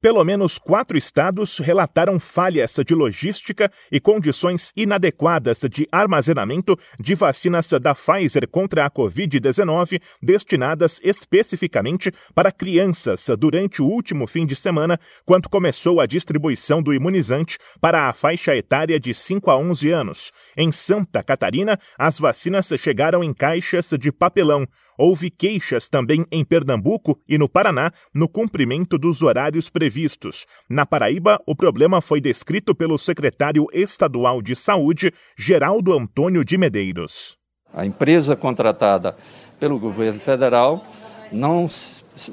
Pelo menos quatro estados relataram falhas de logística e condições inadequadas de armazenamento de vacinas da Pfizer contra a Covid-19 destinadas especificamente para crianças durante o último fim de semana, quando começou a distribuição do imunizante para a faixa etária de 5 a 11 anos. Em Santa Catarina, as vacinas chegaram em caixas de papelão. Houve queixas também em Pernambuco e no Paraná no cumprimento dos horários previstos. Na Paraíba, o problema foi descrito pelo secretário estadual de Saúde, Geraldo Antônio de Medeiros. A empresa contratada pelo governo federal não,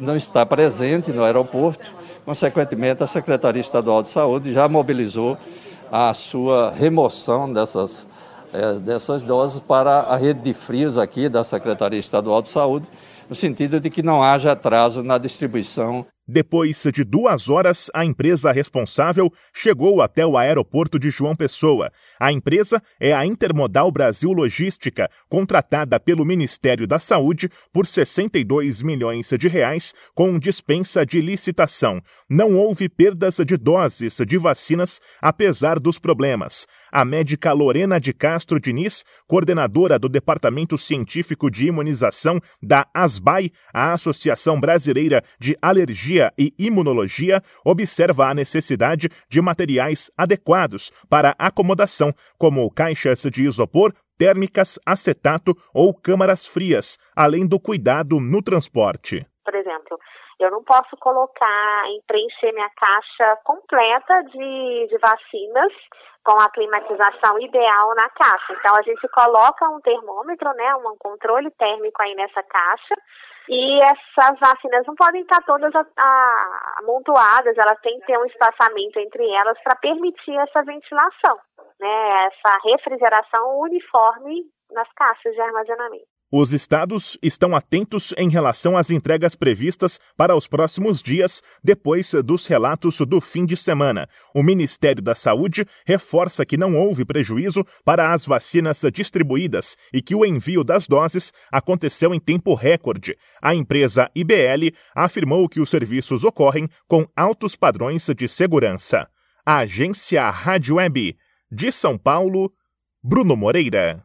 não está presente no aeroporto. Consequentemente, a Secretaria Estadual de Saúde já mobilizou a sua remoção dessas dessas doses para a rede de frios aqui da Secretaria Estadual de Saúde, no sentido de que não haja atraso na distribuição depois de duas horas, a empresa responsável chegou até o aeroporto de João Pessoa. A empresa é a Intermodal Brasil Logística, contratada pelo Ministério da Saúde por 62 milhões de reais com dispensa de licitação. Não houve perdas de doses de vacinas, apesar dos problemas. A médica Lorena de Castro Diniz, coordenadora do Departamento Científico de Imunização da ASBAI, a Associação Brasileira de Alergia e Imunologia observa a necessidade de materiais adequados para acomodação, como caixas de isopor, térmicas, acetato ou câmaras frias, além do cuidado no transporte. Eu não posso colocar em preencher minha caixa completa de, de vacinas com a climatização ideal na caixa. Então a gente coloca um termômetro, né, um controle térmico aí nessa caixa e essas vacinas não podem estar todas amontoadas, elas têm que ter um espaçamento entre elas para permitir essa ventilação, né, essa refrigeração uniforme nas caixas de armazenamento. Os estados estão atentos em relação às entregas previstas para os próximos dias, depois dos relatos do fim de semana. O Ministério da Saúde reforça que não houve prejuízo para as vacinas distribuídas e que o envio das doses aconteceu em tempo recorde. A empresa IBL afirmou que os serviços ocorrem com altos padrões de segurança. A agência Rádio Web de São Paulo, Bruno Moreira.